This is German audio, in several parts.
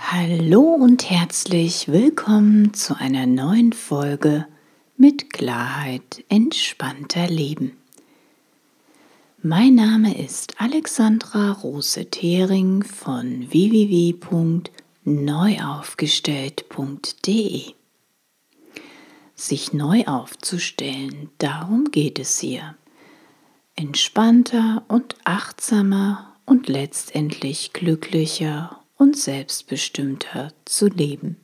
Hallo und herzlich willkommen zu einer neuen Folge mit Klarheit entspannter Leben. Mein Name ist Alexandra Rose-Thering von www.neuaufgestellt.de. Sich neu aufzustellen, darum geht es hier. Entspannter und achtsamer und letztendlich glücklicher und selbstbestimmter zu leben.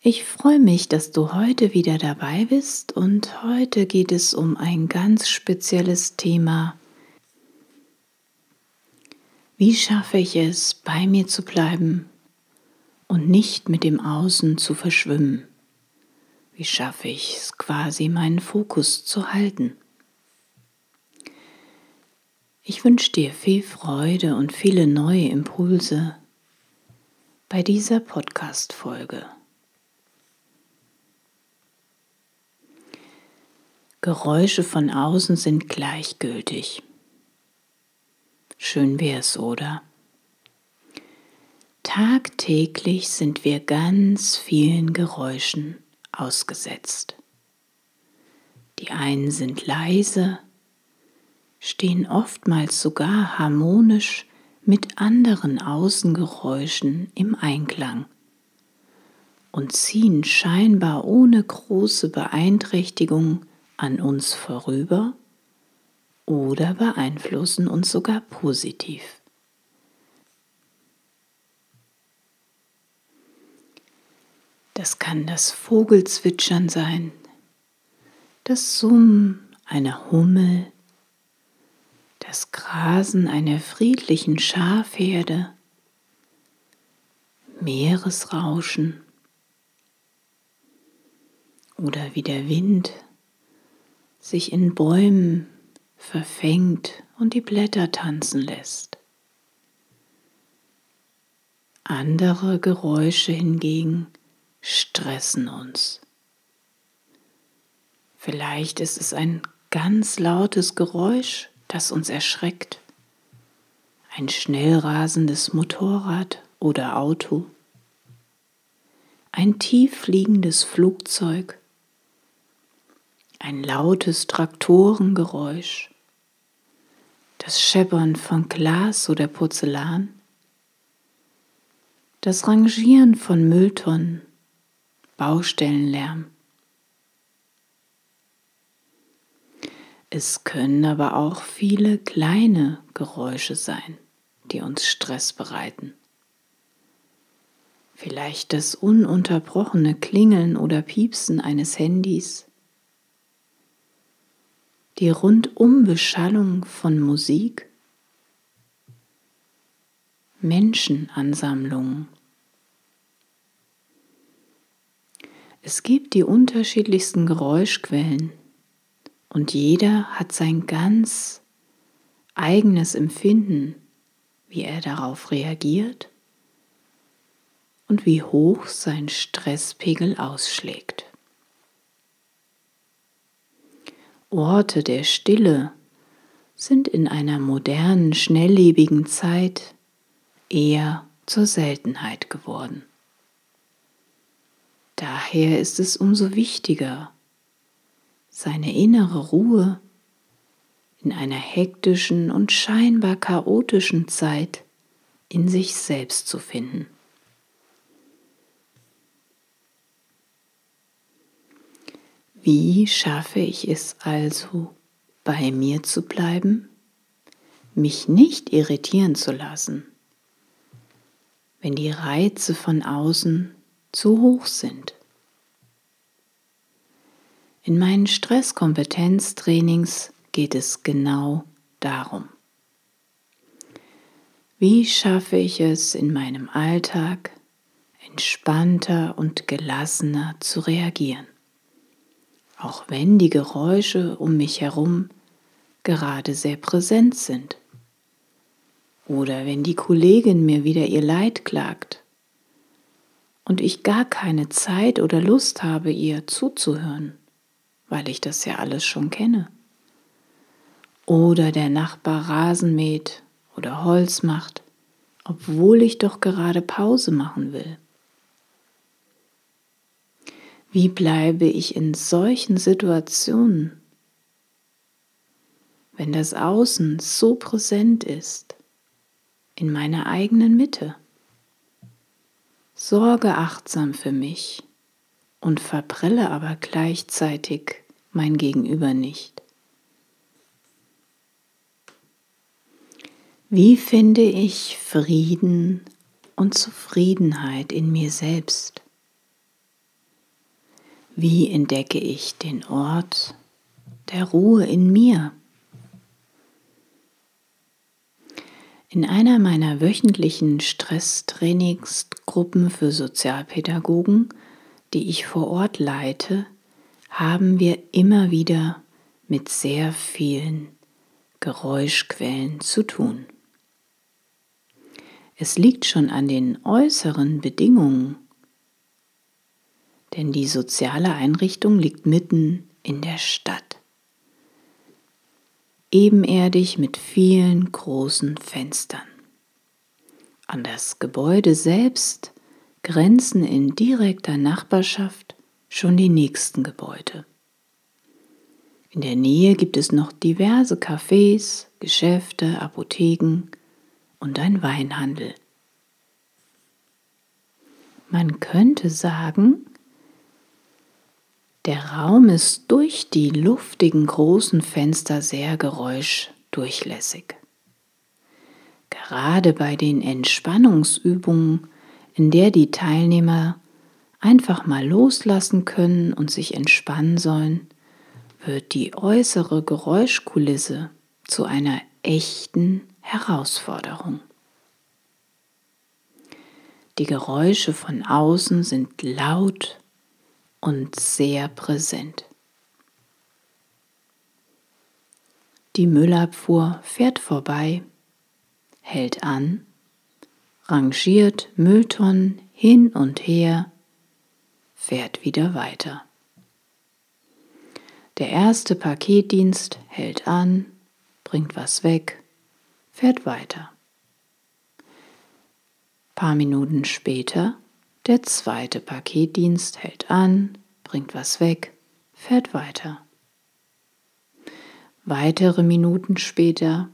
Ich freue mich, dass du heute wieder dabei bist und heute geht es um ein ganz spezielles Thema. Wie schaffe ich es, bei mir zu bleiben und nicht mit dem Außen zu verschwimmen? Wie schaffe ich es quasi, meinen Fokus zu halten? Ich wünsche dir viel Freude und viele neue Impulse bei dieser Podcast-Folge. Geräusche von außen sind gleichgültig. Schön wär's, oder? Tagtäglich sind wir ganz vielen Geräuschen ausgesetzt. Die einen sind leise, stehen oftmals sogar harmonisch mit anderen Außengeräuschen im Einklang und ziehen scheinbar ohne große Beeinträchtigung an uns vorüber oder beeinflussen uns sogar positiv. Das kann das Vogelzwitschern sein, das Summen einer Hummel, das Grasen einer friedlichen Schafherde, Meeresrauschen oder wie der Wind sich in Bäumen verfängt und die Blätter tanzen lässt. Andere Geräusche hingegen stressen uns. Vielleicht ist es ein ganz lautes Geräusch, das uns erschreckt. Ein schnell rasendes Motorrad oder Auto. Ein tief fliegendes Flugzeug. Ein lautes Traktorengeräusch. Das Scheppern von Glas oder Porzellan. Das Rangieren von Mülltonnen. Baustellenlärm. Es können aber auch viele kleine Geräusche sein, die uns Stress bereiten. Vielleicht das ununterbrochene Klingeln oder Piepsen eines Handys, die Rundumbeschallung von Musik, Menschenansammlungen. Es gibt die unterschiedlichsten Geräuschquellen und jeder hat sein ganz eigenes Empfinden, wie er darauf reagiert und wie hoch sein Stresspegel ausschlägt. Orte der Stille sind in einer modernen, schnelllebigen Zeit eher zur Seltenheit geworden. Daher ist es umso wichtiger, seine innere Ruhe in einer hektischen und scheinbar chaotischen Zeit in sich selbst zu finden. Wie schaffe ich es also, bei mir zu bleiben, mich nicht irritieren zu lassen, wenn die Reize von außen zu hoch sind? In meinen Stresskompetenztrainings geht es genau darum. Wie schaffe ich es in meinem Alltag entspannter und gelassener zu reagieren, auch wenn die Geräusche um mich herum gerade sehr präsent sind. Oder wenn die Kollegin mir wieder ihr Leid klagt und ich gar keine Zeit oder Lust habe, ihr zuzuhören weil ich das ja alles schon kenne. Oder der Nachbar Rasen mäht oder Holz macht, obwohl ich doch gerade Pause machen will? Wie bleibe ich in solchen Situationen, wenn das Außen so präsent ist, in meiner eigenen Mitte? Sorge achtsam für mich und verbrille aber gleichzeitig mein Gegenüber nicht. Wie finde ich Frieden und Zufriedenheit in mir selbst? Wie entdecke ich den Ort der Ruhe in mir? In einer meiner wöchentlichen Stresstrainingsgruppen für Sozialpädagogen, die ich vor Ort leite, haben wir immer wieder mit sehr vielen Geräuschquellen zu tun. Es liegt schon an den äußeren Bedingungen, denn die soziale Einrichtung liegt mitten in der Stadt. Ebenerdig mit vielen großen Fenstern. An das Gebäude selbst grenzen in direkter Nachbarschaft schon die nächsten Gebäude. In der Nähe gibt es noch diverse Cafés, Geschäfte, Apotheken und ein Weinhandel. Man könnte sagen, der Raum ist durch die luftigen großen Fenster sehr geräuschdurchlässig. Gerade bei den Entspannungsübungen, in der die Teilnehmer einfach mal loslassen können und sich entspannen sollen, wird die äußere Geräuschkulisse zu einer echten Herausforderung. Die Geräusche von außen sind laut und sehr präsent. Die Müllabfuhr fährt vorbei, hält an, rangiert Mülltonnen hin und her, fährt wieder weiter. Der erste Paketdienst hält an, bringt was weg, fährt weiter. Paar Minuten später der zweite Paketdienst hält an, bringt was weg, fährt weiter. Weitere Minuten später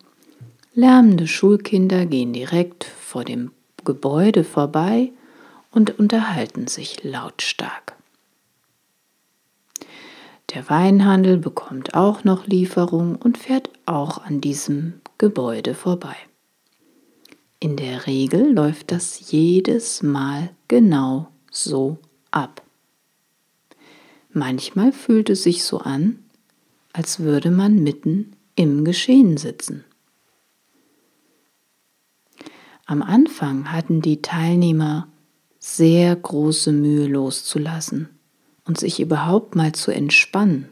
lärmende Schulkinder gehen direkt vor dem Gebäude vorbei und unterhalten sich lautstark. Der Weinhandel bekommt auch noch Lieferung und fährt auch an diesem Gebäude vorbei. In der Regel läuft das jedes Mal genau so ab. Manchmal fühlt es sich so an, als würde man mitten im Geschehen sitzen. Am Anfang hatten die Teilnehmer sehr große Mühe loszulassen und sich überhaupt mal zu entspannen.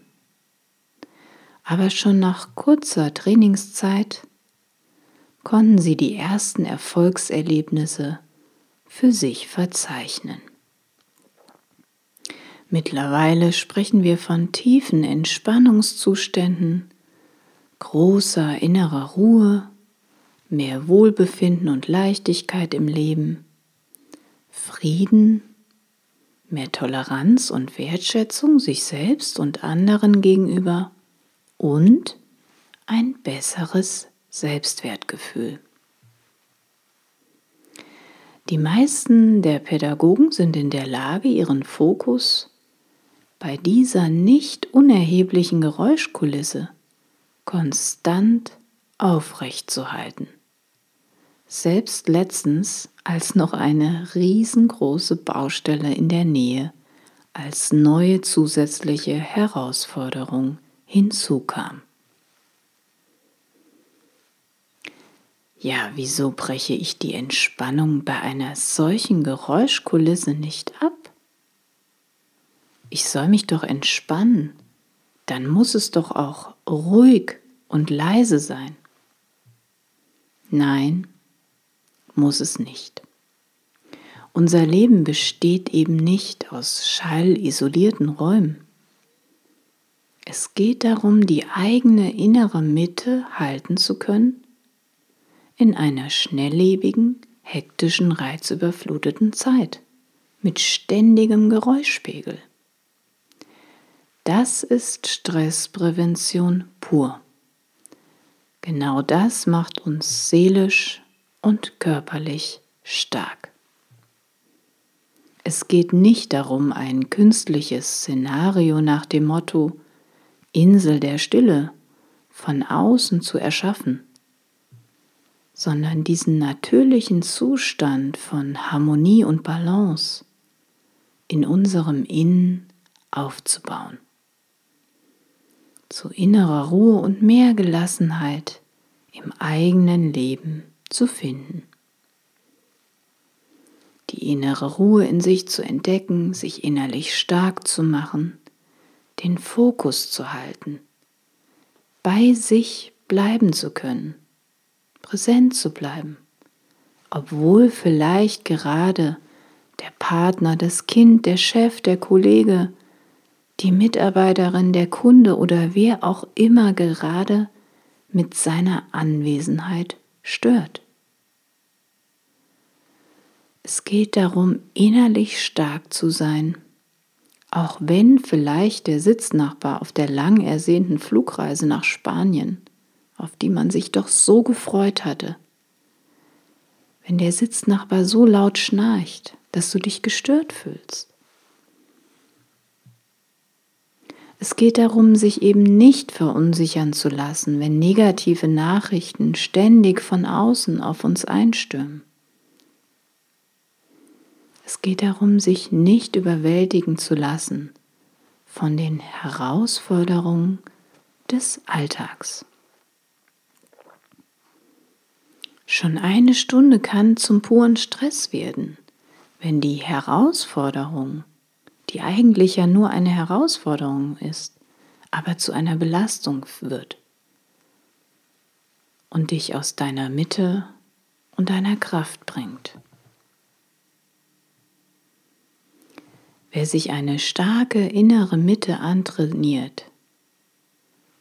Aber schon nach kurzer Trainingszeit konnten sie die ersten Erfolgserlebnisse für sich verzeichnen. Mittlerweile sprechen wir von tiefen Entspannungszuständen, großer innerer Ruhe, mehr Wohlbefinden und Leichtigkeit im Leben, Frieden mehr Toleranz und Wertschätzung sich selbst und anderen gegenüber und ein besseres Selbstwertgefühl. Die meisten der Pädagogen sind in der Lage, ihren Fokus bei dieser nicht unerheblichen Geräuschkulisse konstant aufrechtzuhalten. Selbst letztens, als noch eine riesengroße Baustelle in der Nähe als neue zusätzliche Herausforderung hinzukam. Ja, wieso breche ich die Entspannung bei einer solchen Geräuschkulisse nicht ab? Ich soll mich doch entspannen, dann muss es doch auch ruhig und leise sein. Nein, muss es nicht. Unser Leben besteht eben nicht aus schallisolierten Räumen. Es geht darum, die eigene innere Mitte halten zu können in einer schnelllebigen, hektischen, reizüberfluteten Zeit mit ständigem Geräuschpegel. Das ist Stressprävention pur. Genau das macht uns seelisch und körperlich stark. Es geht nicht darum, ein künstliches Szenario nach dem Motto Insel der Stille von außen zu erschaffen, sondern diesen natürlichen Zustand von Harmonie und Balance in unserem Innen aufzubauen. Zu innerer Ruhe und mehr Gelassenheit im eigenen Leben zu finden. Die innere Ruhe in sich zu entdecken, sich innerlich stark zu machen, den Fokus zu halten, bei sich bleiben zu können, präsent zu bleiben, obwohl vielleicht gerade der Partner, das Kind, der Chef, der Kollege, die Mitarbeiterin, der Kunde oder wer auch immer gerade mit seiner Anwesenheit stört. Es geht darum, innerlich stark zu sein, auch wenn vielleicht der Sitznachbar auf der lang ersehnten Flugreise nach Spanien, auf die man sich doch so gefreut hatte, wenn der Sitznachbar so laut schnarcht, dass du dich gestört fühlst. Es geht darum, sich eben nicht verunsichern zu lassen, wenn negative Nachrichten ständig von außen auf uns einstürmen. Es geht darum, sich nicht überwältigen zu lassen von den Herausforderungen des Alltags. Schon eine Stunde kann zum puren Stress werden, wenn die Herausforderung, die eigentlich ja nur eine Herausforderung ist, aber zu einer Belastung wird und dich aus deiner Mitte und deiner Kraft bringt. Wer sich eine starke innere Mitte antrainiert,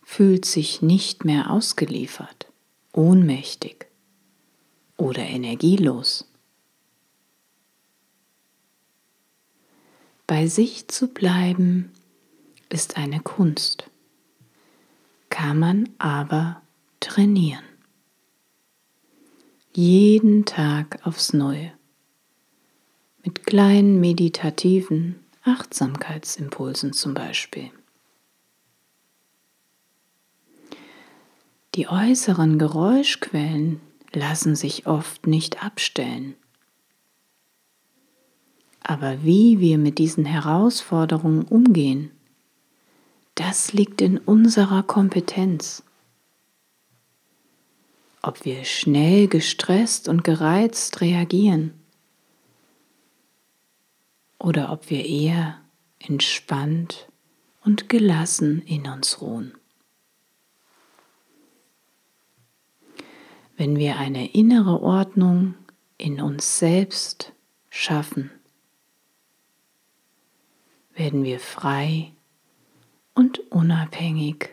fühlt sich nicht mehr ausgeliefert, ohnmächtig oder energielos. Bei sich zu bleiben ist eine Kunst, kann man aber trainieren. Jeden Tag aufs Neue mit kleinen meditativen Achtsamkeitsimpulsen zum Beispiel. Die äußeren Geräuschquellen lassen sich oft nicht abstellen. Aber wie wir mit diesen Herausforderungen umgehen, das liegt in unserer Kompetenz. Ob wir schnell gestresst und gereizt reagieren oder ob wir eher entspannt und gelassen in uns ruhen. Wenn wir eine innere Ordnung in uns selbst schaffen, werden wir frei und unabhängig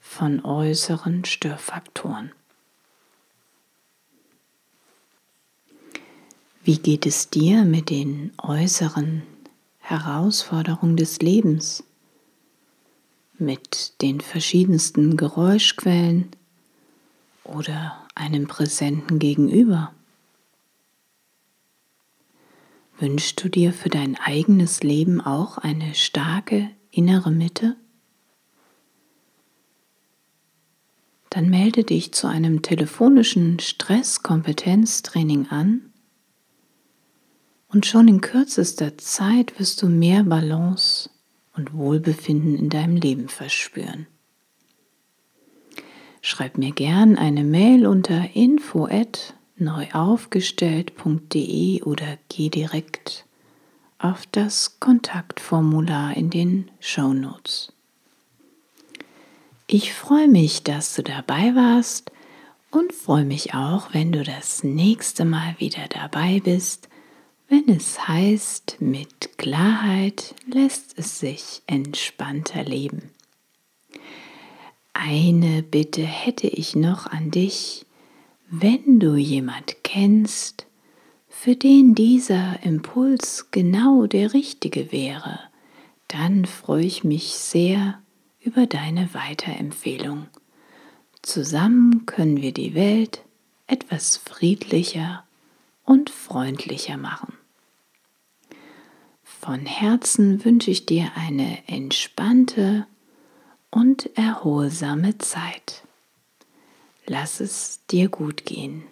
von äußeren Störfaktoren. Wie geht es dir mit den äußeren Herausforderungen des Lebens? Mit den verschiedensten Geräuschquellen oder einem präsenten Gegenüber? Wünschst du dir für dein eigenes Leben auch eine starke innere Mitte? Dann melde dich zu einem telefonischen Stresskompetenztraining an und schon in kürzester Zeit wirst du mehr Balance und Wohlbefinden in deinem Leben verspüren. Schreib mir gern eine Mail unter info neuaufgestellt.de oder geh direkt auf das Kontaktformular in den Show Notes. Ich freue mich, dass du dabei warst und freue mich auch, wenn du das nächste Mal wieder dabei bist wenn es heißt, mit Klarheit lässt es sich entspannter leben. Eine Bitte hätte ich noch an dich, wenn du jemand kennst, für den dieser Impuls genau der richtige wäre, dann freue ich mich sehr über deine Weiterempfehlung. Zusammen können wir die Welt etwas friedlicher und freundlicher machen. Von Herzen wünsche ich dir eine entspannte und erholsame Zeit. Lass es dir gut gehen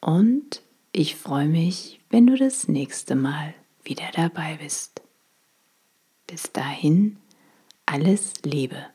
und ich freue mich, wenn du das nächste Mal wieder dabei bist. Bis dahin, alles Liebe.